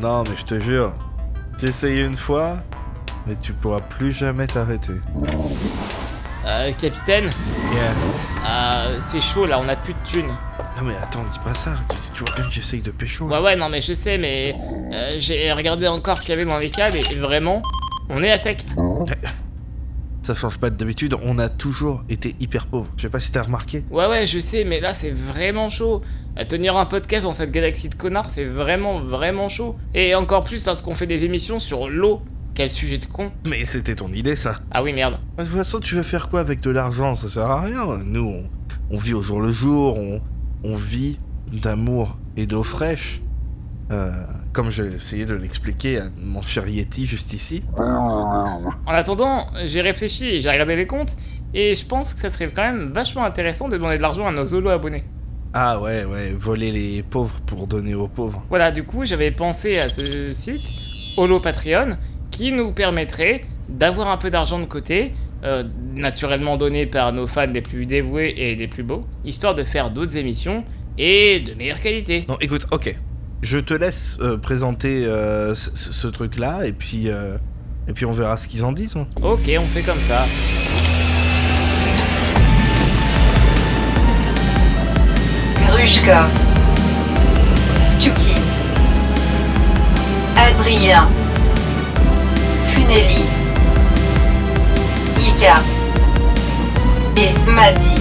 Non, mais je te jure, t'essayes une fois, mais tu pourras plus jamais t'arrêter. Euh, capitaine, Yeah. euh, c'est chaud là, on a plus de thunes. Non, mais attends, dis pas ça. Tu, tu vois bien que j'essaye de pécho. Ouais, ouais, non, mais je sais, mais euh, j'ai regardé encore ce qu'il y avait dans les câbles et, et vraiment, on est à sec. Ça change pas de d'habitude, on a toujours été hyper pauvres. Je sais pas si t'as remarqué. Ouais, ouais, je sais, mais là, c'est vraiment chaud. À tenir un podcast dans cette galaxie de connards, c'est vraiment, vraiment chaud. Et encore plus lorsqu'on fait des émissions sur l'eau. Quel sujet de con. Mais c'était ton idée, ça. Ah oui, merde. De toute façon, tu veux faire quoi avec de l'argent? Ça sert à rien. Nous, on, on vit au jour le jour, on, on vit d'amour et d'eau fraîche. Euh, comme j'ai essayé de l'expliquer à mon cher Yeti juste ici. En attendant, j'ai réfléchi et j'ai regardé les comptes, et je pense que ça serait quand même vachement intéressant de demander de l'argent à nos holo abonnés. Ah ouais, ouais, voler les pauvres pour donner aux pauvres. Voilà, du coup, j'avais pensé à ce site, Holo Patreon, qui nous permettrait d'avoir un peu d'argent de côté, euh, naturellement donné par nos fans les plus dévoués et les plus beaux, histoire de faire d'autres émissions et de meilleure qualité. Non, écoute, ok. Je te laisse euh, présenter euh, ce, truc-là, et puis... euh, et puis on verra ce qu'ils en disent. hein. Ok, on fait comme ça. Grushka. Tuki. Adrien. Funeli. Ika. Et Madi.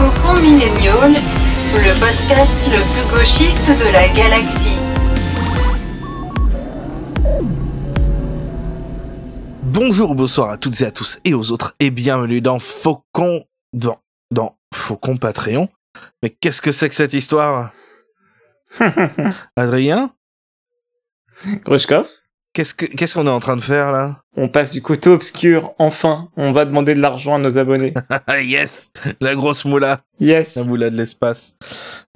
Faucon Millennial, le podcast le plus gauchiste de la galaxie. Bonjour, bonsoir à toutes et à tous et aux autres, et bienvenue dans Faucon... Dans, dans Faucon Patreon. Mais qu'est-ce que c'est que cette histoire? Adrien? Grushkov, Qu'est-ce que qu'est-ce qu'on est en train de faire là? On passe du côté obscur, enfin, on va demander de l'argent à nos abonnés. Ah yes! La grosse moula. Yes. La moula de l'espace.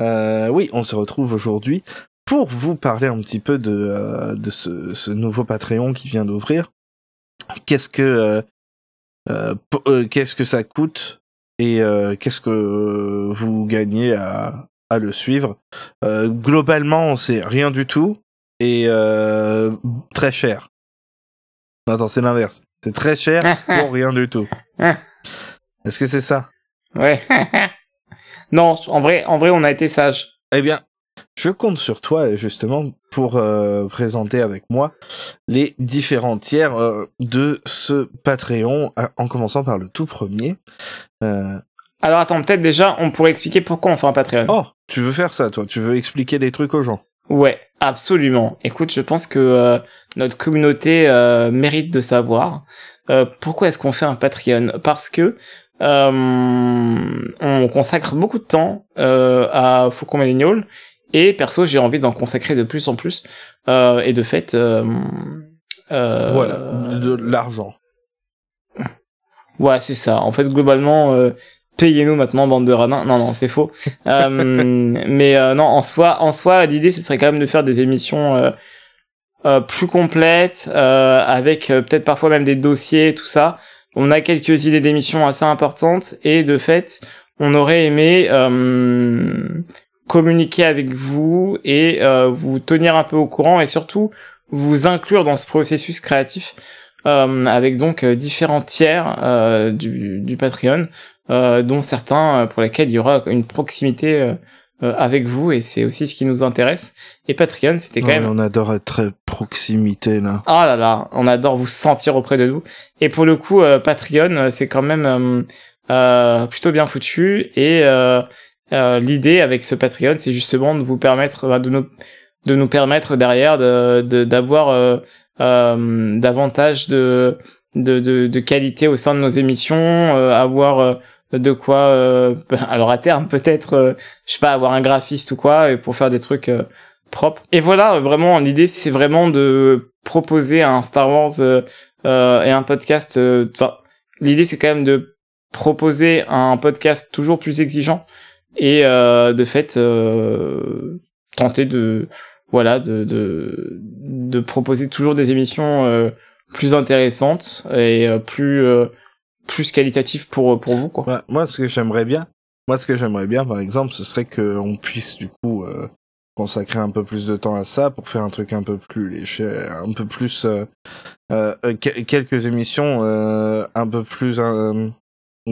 Euh, oui, on se retrouve aujourd'hui pour vous parler un petit peu de, euh, de ce, ce nouveau Patreon qui vient d'ouvrir. Qu'est-ce que euh, euh, euh, qu'est-ce que ça coûte et euh, qu'est-ce que vous gagnez à, à le suivre? Euh, Globalement, on sait rien du tout et euh, très cher. Non, attends, c'est l'inverse. C'est très cher pour rien du tout. Est-ce que c'est ça? Ouais. non, en vrai, en vrai, on a été sage. Eh bien, je compte sur toi justement pour euh, présenter avec moi les différents tiers euh, de ce Patreon, à- en commençant par le tout premier. Euh, Alors attends, peut-être déjà, on pourrait expliquer pourquoi on fait un Patreon. Oh, tu veux faire ça, toi? Tu veux expliquer des trucs aux gens? Ouais, absolument. Écoute, je pense que euh, notre communauté euh, mérite de savoir euh, pourquoi est-ce qu'on fait un Patreon? Parce que euh, on consacre beaucoup de temps euh, à Faucon Millennial et perso, j'ai envie d'en consacrer de plus en plus. Euh, et de fait, euh, euh, Voilà, de, de l'argent. Ouais, c'est ça. En fait, globalement, euh, payez-nous maintenant, bande de radins. Non, non, c'est faux. Euh, mais euh, non, en soi, en soi, l'idée, ce serait quand même de faire des émissions euh, euh, plus complètes, euh, avec euh, peut-être parfois même des dossiers, tout ça. On a quelques idées d'émissions assez importantes et de fait, on aurait aimé euh, communiquer avec vous et euh, vous tenir un peu au courant et surtout vous inclure dans ce processus créatif euh, avec donc euh, différents tiers euh, du, du Patreon, dont certains euh, pour lesquels il y aura une proximité euh, euh, avec vous, et c'est aussi ce qui nous intéresse. Et Patreon, c'était quand même... On adore être très proximité là. Ah là là, on adore vous sentir auprès de nous. Et pour le coup, euh, Patreon, euh, c'est quand même euh, euh, plutôt bien foutu. Et euh, euh, l'idée avec ce Patreon, c'est justement de vous permettre, bah, de nous, de nous permettre derrière de de- d'avoir euh, euh, davantage de, de de de qualité au sein de nos émissions, euh, avoir euh, de quoi, euh, alors à terme peut-être, euh, je sais pas, avoir un graphiste ou quoi, pour faire des trucs euh, propres. Et voilà, euh, vraiment, l'idée c'est vraiment de proposer un Star Wars et un podcast. Enfin, l'idée c'est quand même de proposer un podcast toujours plus exigeant et de fait tenter de voilà de, de de proposer toujours des émissions plus intéressantes et plus plus qualitatives pour pour vous quoi. Moi, ce que j'aimerais bien, Moi, ce que j'aimerais bien, par exemple, ce serait qu'on puisse du coup euh, consacrer un peu plus de temps à ça pour faire un truc un peu plus léger, un peu plus euh, euh, euh, que- quelques émissions euh, un peu plus euh,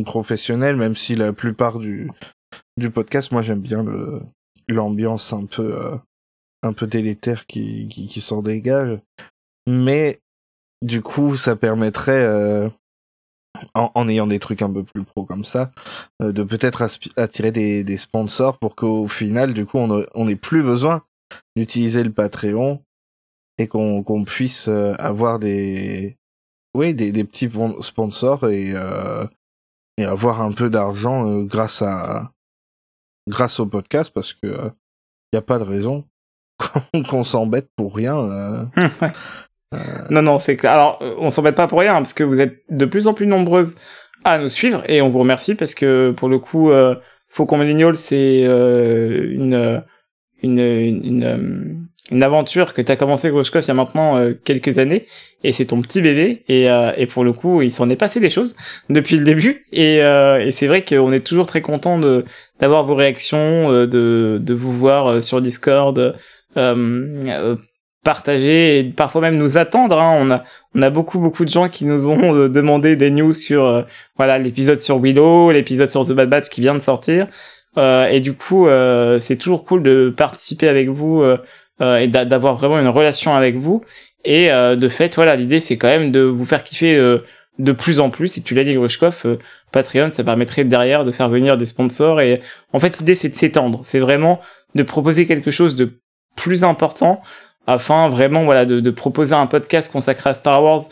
professionnelles, même si la plupart du du podcast, moi, j'aime bien le l'ambiance un peu euh, un peu délétère qui qui, qui s'en dégage, mais du coup, ça permettrait euh, en, en ayant des trucs un peu plus pro comme ça, euh, de peut-être attirer des, des sponsors pour qu'au final, du coup, on n'ait plus besoin d'utiliser le Patreon et qu'on puisse euh, avoir des, oui, des, des petits pon- sponsors et, euh, et avoir un peu d'argent euh, grâce à grâce au podcast parce que il n'y a pas de raison qu'on s'embête pour rien. euh. Non, non, c'est clair. Alors, on s'embête pas pour rien, parce que vous êtes de plus en plus nombreuses à nous suivre, et on vous remercie, parce que, pour le coup, euh, Faucon Millennial, c'est euh, une, euh, une, une, une, euh, une aventure que tu as commencé, Groschkoff, il y a maintenant euh, quelques années, et c'est ton petit bébé, et, et pour le coup, il s'en est passé des choses depuis le début, et, et c'est vrai qu'on est toujours très content d'avoir vos réactions, de, de vous voir sur Discord, euh, euh, partager et parfois même nous attendre. Hein. On a on a beaucoup beaucoup de gens qui nous ont euh, demandé des news sur euh, voilà l'épisode sur Willow, l'épisode sur The Bad Batch qui vient de sortir. Euh, et du coup, euh, c'est toujours cool de participer avec vous euh, et d'a- d'avoir vraiment une relation avec vous. Et de fait, voilà, l'idée c'est quand même de vous faire kiffer de plus en plus. Et tu l'as dit, Grushkov, euh, Patreon, ça permettrait derrière de faire venir des sponsors. Et en fait, l'idée c'est de s'étendre. C'est vraiment de proposer quelque chose de plus important afin vraiment voilà de, de proposer un podcast consacré à Star Wars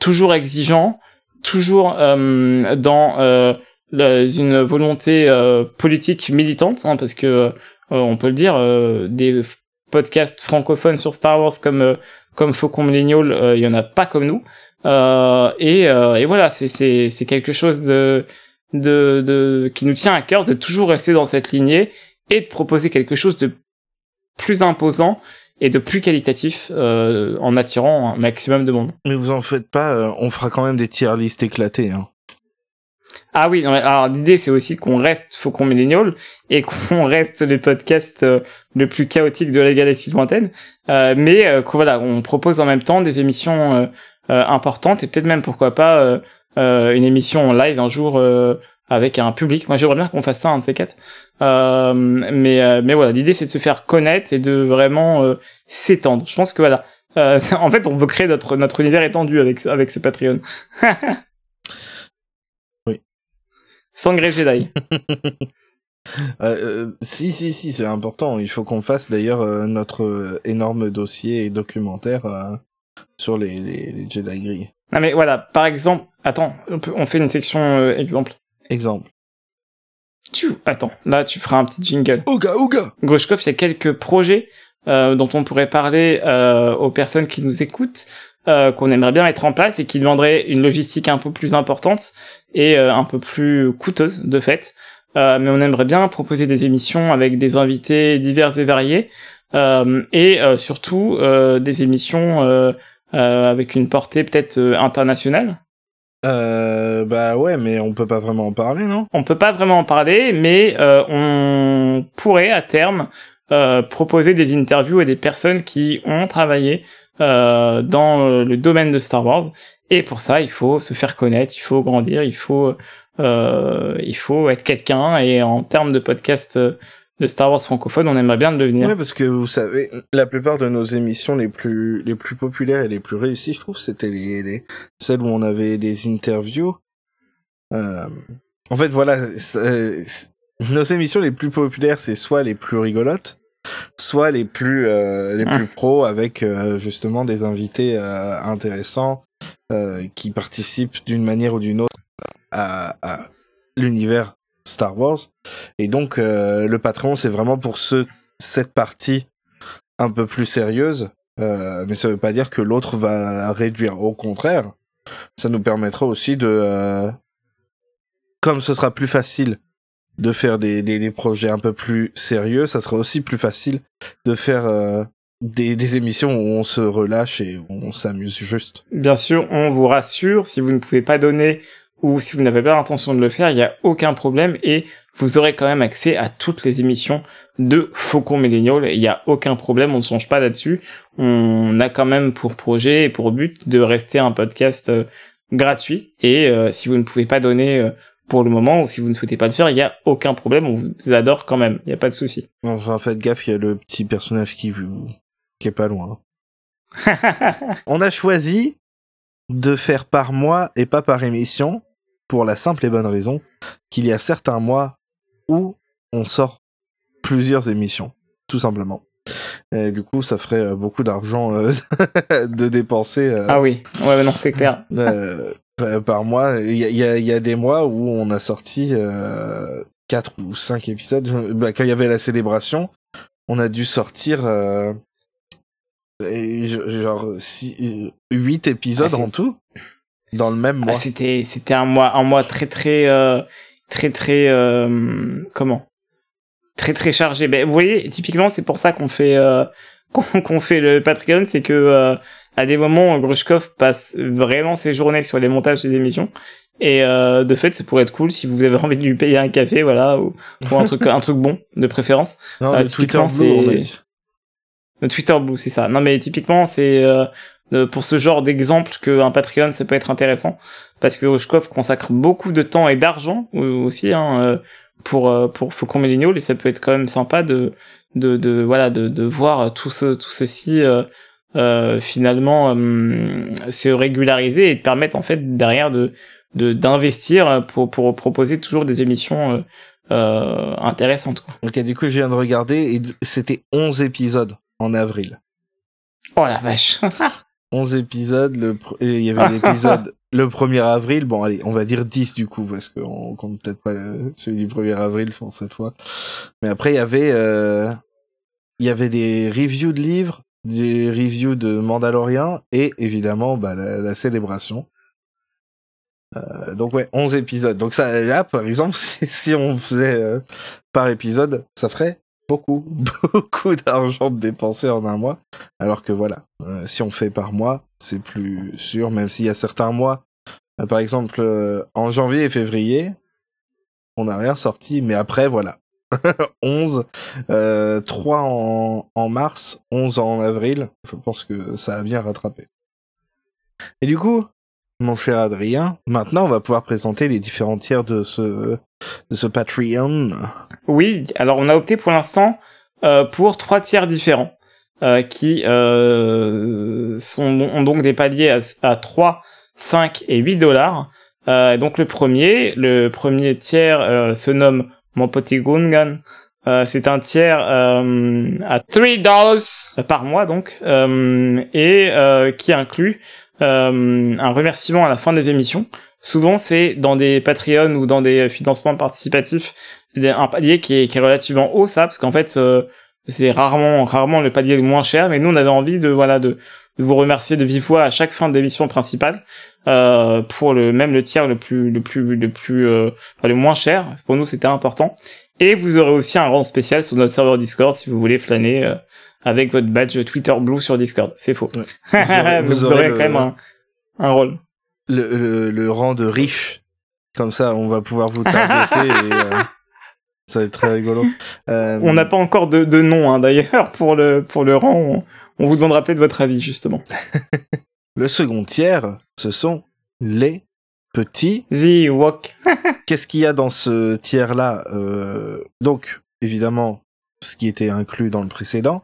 toujours exigeant toujours euh, dans euh, une volonté euh, politique militante hein, parce que euh, on peut le dire euh, des podcasts francophones sur Star Wars comme euh, comme Faucon Millennial il y en a pas comme nous. Et, et voilà c'est c'est c'est quelque chose de de de qui nous tient à cœur de toujours rester dans cette lignée et de proposer quelque chose de plus imposant et de plus qualitatif euh, en attirant un maximum de monde. Mais vous en faites pas, euh, on fera quand même des tier listes éclatées. Hein. Ah oui, non, mais alors l'idée c'est aussi qu'on reste Faucon Millennial et qu'on reste le podcast euh, le plus chaotique de la galaxie lointaine, euh, mais euh, qu'on- voilà, on propose en même temps des émissions euh, euh, importantes et peut-être même pourquoi pas une émission en live un jour euh, avec un public. Moi j'aimerais bien qu'on fasse ça un de ces quatre. Euh, mais euh, mais voilà, l'idée c'est de se faire connaître et de vraiment euh, s'étendre. Je pense que voilà. Euh, en fait, on veut créer notre notre univers étendu avec avec ce Patreon. Oui. Sangre Jedi. Euh, euh, si, si, si, c'est important. Il faut qu'on fasse d'ailleurs euh, notre énorme dossier et documentaire euh, sur les, les, les Jedi gris. Non mais voilà, par exemple, attends, on, peut- on fait une section euh, exemple. Exemple. Attends, là tu feras un petit jingle. Ouga, ouga Groshkov, il y a quelques projets euh, dont on pourrait parler euh, aux personnes qui nous écoutent, euh, qu'on aimerait bien mettre en place et qui demanderait une logistique un peu plus importante et euh, un peu plus coûteuse de fait. Euh, mais on aimerait bien proposer des émissions avec des invités divers et variés euh, et euh, surtout euh, des émissions euh, euh, avec une portée peut-être internationale. Euh, bah ouais, mais on peut pas vraiment en parler, non? On peut pas vraiment en parler, mais euh, on pourrait à terme euh, proposer des interviews à des personnes qui ont travaillé euh, dans euh, le domaine de Star Wars. Et pour ça, il faut se faire connaître, il faut grandir, il faut euh, il faut être quelqu'un. Et en termes de podcast euh, de Star Wars francophone, on aimerait bien le devenir. Ouais, parce que vous savez, la plupart de nos émissions les plus les plus populaires et les plus réussies, je trouve, c'était les, les celles où on avait des interviews. Euh, en fait, voilà, nos émissions les plus populaires, c'est soit les plus rigolotes, soit les plus euh, les plus pros avec euh, justement des invités euh, intéressants euh, qui participent d'une manière ou d'une autre à, à l'univers Star Wars. Et donc, euh, le Patreon, c'est vraiment pour ce, cette partie un peu plus sérieuse. Euh, mais ça veut pas dire que l'autre va réduire. Au contraire, ça nous permettra aussi de... euh, comme ce sera plus facile de faire des, des, projets un peu plus sérieux, ça sera aussi plus facile de faire des, des émissions où on se relâche et on s'amuse juste. Bien sûr, on vous rassure, si vous ne pouvez pas donner ou si vous n'avez pas l'intention de le faire, il n'y a aucun problème et vous aurez quand même accès à toutes les émissions de Faucon Millennial. Il n'y a aucun problème, on ne change pas là-dessus. On a quand même pour projet et pour but de rester un podcast euh, gratuit. Et euh, si vous ne pouvez pas donner euh, pour le moment, ou si vous ne souhaitez pas le faire, il n'y a aucun problème, on vous adore quand même, il n'y a pas de souci. Enfin, faites gaffe, il y a le petit personnage qui, qui est pas loin. on a choisi de faire par mois et pas par émission, pour la simple et bonne raison qu'il y a certains mois où on sort plusieurs émissions, tout simplement. Et du coup, ça ferait euh, beaucoup d'argent euh, de dépenser. Euh, ah oui, ouais, non, c'est clair. par mois, il y a, y a, des mois où on a sorti 4 ou 5 épisodes. Bah, quand il y avait la célébration, on a dû sortir genre 8 épisodes ah, en tout dans le même ah, mois. c'était c'était un mois un mois très très euh, très très euh, comment? Très très chargé. Ben vous voyez, typiquement c'est pour ça qu'on fait euh, qu'on fait le Patreon, c'est que euh, à des moments, Grushkov passe vraiment ses journées sur les montages des émissions. Et euh, de fait, ça pourrait être cool si vous avez envie de lui payer un café, voilà, ou, un truc, un truc bon, de préférence. Non, euh, typiquement, c'est le Twitter Blue, c'est ça. Non, mais typiquement, c'est euh, pour ce genre d'exemple qu'un Patreon, ça peut être intéressant, parce que Grushkov consacre beaucoup de temps et d'argent aussi hein, euh, pour pour Faucon Millennial, et ça peut être quand même sympa de de, de voilà de, de voir tout ce tout ceci euh, finalement euh, se régulariser et te permettre en fait derrière de d'investir pour pour proposer toujours des émissions euh, euh, intéressantes quoi. Ok, du coup je viens de regarder et c'était 11 épisodes en avril. Oh la vache. 11 épisodes, le il y avait l'épisode le 1er avril, bon allez, on va dire 10 du coup parce qu'on compte peut-être pas celui du 1er avril pour cette fois. Mais après il y avait euh, il y avait des reviews de livres, des reviews de Mandalorian et évidemment bah, la, la célébration. Euh, donc ouais, 11 épisodes. Donc ça, là, par exemple, si, on faisait euh, par épisode, ça ferait beaucoup, beaucoup d'argent de dépenser en un mois. Alors que voilà, euh, si on fait par mois, c'est plus sûr, même s'il y a certains mois, euh, par exemple, euh, en janvier et février, on n'a rien sorti, mais après, voilà, 11, euh, 3 en, en, mars, 11 en avril. Je pense que ça a bien rattrapé. Et du coup, mon cher Adrien, maintenant on va pouvoir présenter les différents tiers de ce, de ce Patreon. Oui, alors on a opté pour l'instant euh, pour trois tiers différents. Euh, qui euh, sont, ont donc des paliers à, à 3, 5 et 8 dollars. Euh, donc le premier, le premier tiers se nomme mon petit Gungan. C'est un tiers à 3 dollars par mois donc et qui inclut euh, un remerciement à la fin des émissions. Souvent c'est dans des Patreon ou dans des financements participatifs un palier qui est, qui est relativement haut ça parce qu'en fait c'est rarement rarement le palier le moins cher mais nous on avait envie de voilà de, de vous remercier de vive voix à chaque fin d'émission principale euh, pour le même le tiers le plus le plus le plus euh, enfin, le moins cher pour nous c'était important et vous aurez aussi un rang spécial sur notre serveur Discord si vous voulez flâner euh, avec votre badge Twitter Blue sur Discord. C'est faux. Ouais. vous aurez, vous vous aurez le, quand même un, un rôle. Le, le, le, rang de riche. Comme ça on va pouvoir vous targeter et euh, ça va être très rigolo. Euh, on n'a pas encore de, de nom hein, d'ailleurs pour le pour le rang. On, on vous demandera peut-être votre avis justement. Le second tiers, ce sont les petits Ewok. Qu'est-ce qu'il y a dans ce tiers-là euh, Donc, évidemment, ce qui était inclus dans le précédent.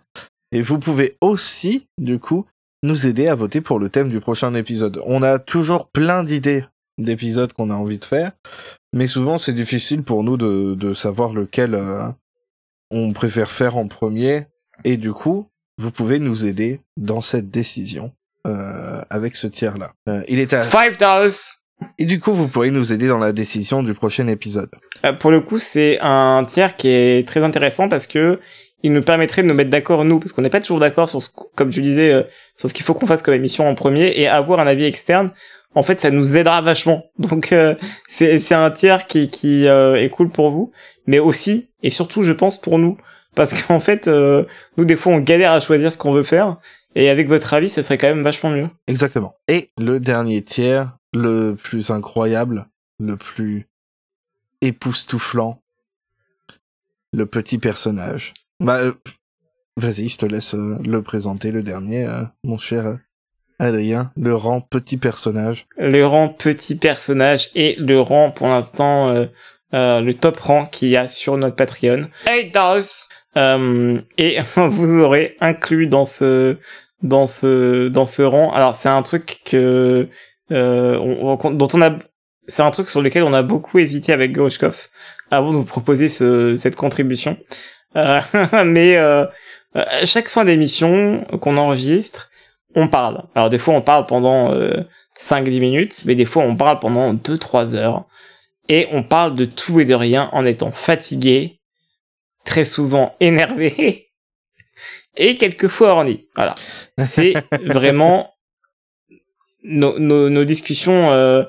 Et vous pouvez aussi, du coup, nous aider à voter pour le thème du prochain épisode. On a toujours plein d'idées d'épisodes qu'on a envie de faire, mais souvent c'est difficile pour nous de, savoir lequel euh, on préfère faire en premier. Et du coup, vous pouvez nous aider dans cette décision euh, avec ce tiers là. Euh, il est à 5 dollars. Et du coup, vous pourrez nous aider dans la décision du prochain épisode. Euh, pour le coup, c'est un tiers qui est très intéressant parce que il nous permettrait de nous mettre d'accord nous, parce qu'on n'est pas toujours d'accord sur ce, comme je disais, euh, sur ce qu'il faut qu'on fasse comme émission en premier, et avoir un avis externe. En fait, ça nous aidera vachement. Donc, euh, c'est un tiers qui qui est cool pour vous, mais aussi et surtout, je pense pour nous, parce qu'en fait, nous des fois, on galère à choisir ce qu'on veut faire, et avec votre avis, ça serait quand même vachement mieux. Exactement. Et le dernier tiers, le plus incroyable, le plus époustouflant, le petit personnage. Bah, euh, vas-y, je te laisse euh, le présenter, le dernier, euh, mon cher Adrien, le rang petit personnage. Le rang petit personnage et le rang pour l'instant euh, euh, le top rang qu'il y a sur notre Patreon. Hey DOS euh, et vous aurez inclus dans ce dans ce dans ce rang. Alors c'est un truc que euh, on- on- dont on a c'est un truc sur lequel on a beaucoup hésité avec Grushkov avant de vous proposer ce, cette contribution. Euh, mais euh, à chaque fin d'émission qu'on enregistre, on parle. Alors des fois on parle pendant euh, 5-10 minutes, mais des fois on parle pendant 2-3 heures. Et on parle de tout et de rien en étant fatigué, très souvent énervé, et quelquefois orni. Voilà. C'est vraiment nos, nos, nos discussions euh,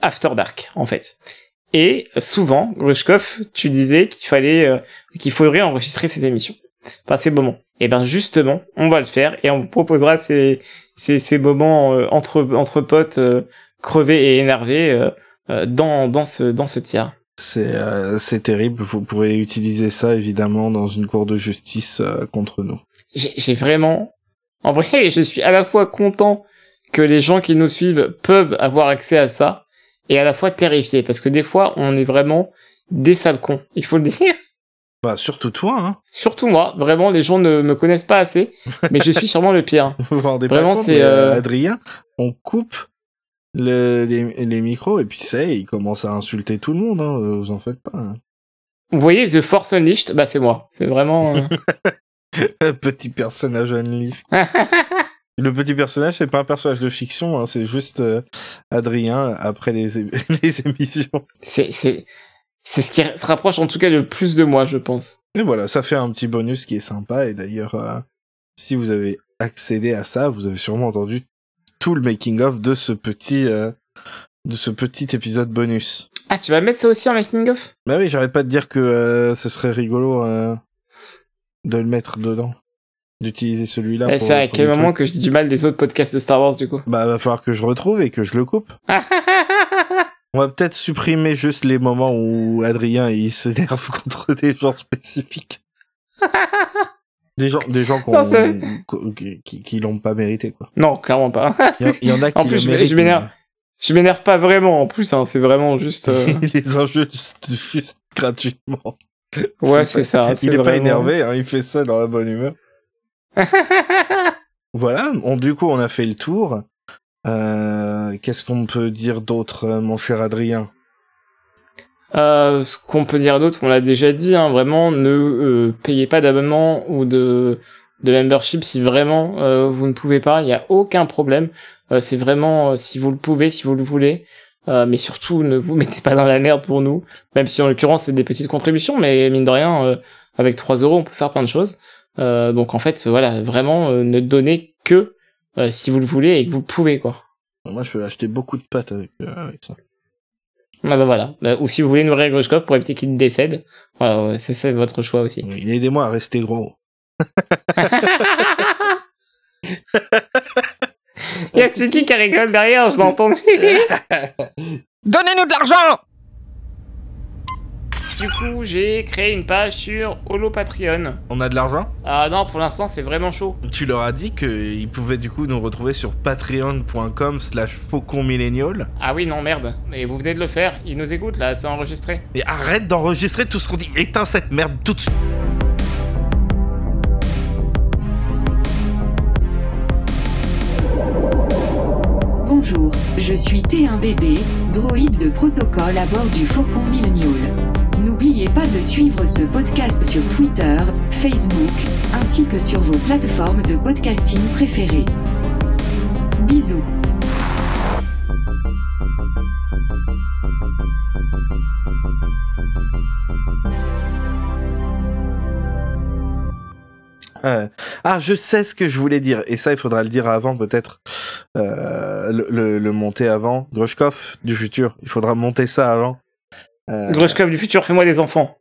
after dark, en fait. Et souvent, Grushkov, tu disais qu'il fallait, euh, qu'il faudrait enregistrer cette émission. Enfin, ces moments. Et ben justement, on va le faire et on vous proposera ces, ces, ces moments euh, entre, entre potes euh, crevés et énervés euh, euh, dans, dans ce, dans ce tiers. C'est euh, c'est terrible. Vous pourrez utiliser ça évidemment dans une cour de justice euh, contre nous. J'ai j'ai vraiment, en vrai, je suis à la fois content que les gens qui nous suivent peuvent avoir accès à ça et à la fois terrifié parce que des fois, on est vraiment des sales cons. Il faut le dire. Bah surtout toi, hein. Surtout moi, vraiment, les gens ne me connaissent pas assez, mais je suis sûrement le pire. Vous vous rendez Vraiment, c'est, euh, euh, Adrien, on coupe le, les, les micros et puis c'est, il commence à insulter tout le monde. Hein. euh, Vous en faites pas. hein. Vous voyez The Force Unleashed Bah c'est moi. C'est vraiment. euh, petit personnage unlift. Le petit personnage, c'est pas un personnage de fiction, hein, c'est juste euh, Adrien après les, les émissions. c'est c'est c'est ce qui se rapproche en tout cas le plus de moi, je pense. Et voilà, ça fait un petit bonus qui est sympa. Et d'ailleurs, euh, si vous avez accédé à ça, vous avez sûrement entendu tout le making of de ce petit euh, de ce petit épisode bonus. Ah, tu vas mettre ça aussi en making of? Bah oui, j'arrête pas de dire que ce serait rigolo de le mettre dedans, d'utiliser celui-là. Eh, C'est à quel moment trucs. que je dis du mal des autres podcasts de Star Wars du coup? Bah va falloir que je retrouve et que je le coupe. On va peut-être supprimer juste les moments où Adrien il s'énerve contre des gens spécifiques. Des gens, des gens Non, qui, qui, l'ont pas mérité quoi. Non, clairement pas. Il y, en- a qui En plus, le je- méritent. je m'énerve. Je m'énerve pas vraiment en plus, hein, c'est vraiment juste. euh, les injure juste, juste gratuitement. Ouais, c'est ça. Il est pas énervé, hein, il fait ça dans la bonne humeur. Voilà, on, du coup on a fait le tour. Euh, Qu'est-ce qu'on peut dire d'autre, euh, mon cher Adrien? Euh, ce qu'on peut dire d'autre, on l'a déjà dit, hein, vraiment, ne euh, payez pas d'abonnement ou de, de membership si vraiment euh, vous ne pouvez pas, il n'y a aucun problème. Euh, c'est vraiment si vous le pouvez, si vous le voulez. Euh, mais surtout, ne vous mettez pas dans la merde pour nous, même si en l'occurrence c'est des petites contributions, mais mine de rien, euh, avec 3 euros, on peut faire plein de choses. Euh, donc en fait, voilà, vraiment, euh, ne donnez que euh, si vous le voulez et que vous pouvez, quoi. Moi je vais acheter beaucoup de pâtes avec, euh, avec ça. Ah bah voilà. Euh, ou si vous voulez nourrir Grushkov pour éviter qu'il décède, voilà, c'est c'est votre choix aussi. Oui, Aidez-moi à rester gros. Il y a Tsuki qui rigole derrière, je l'ai entendu. Donnez-nous de l'argent du coup, j'ai créé une page sur Holo Patreon. On a de l'argent? Ah non, pour l'instant, c'est vraiment chaud. Tu leur as dit qu'ils pouvaient du coup nous retrouver sur patreon.com slash fauconmillennial. Ah oui, non, merde. Mais vous venez de le faire, ils nous écoutent là, c'est enregistré. Et arrête d'enregistrer tout ce qu'on dit. Éteins cette merde tout de suite. Bonjour, je suis T1BB, droïde de protocole à bord du Faucon Millennial. N'oubliez pas de suivre ce podcast sur Twitter, Facebook, ainsi que sur vos plateformes de podcasting préférées. Bisous. Euh, ah, je sais ce que je voulais dire. Et ça, il faudra le dire avant, peut-être. Euh, le, monter avant. Grushkov du futur. Il faudra monter ça avant. Grushkov du futur, fais-moi des enfants.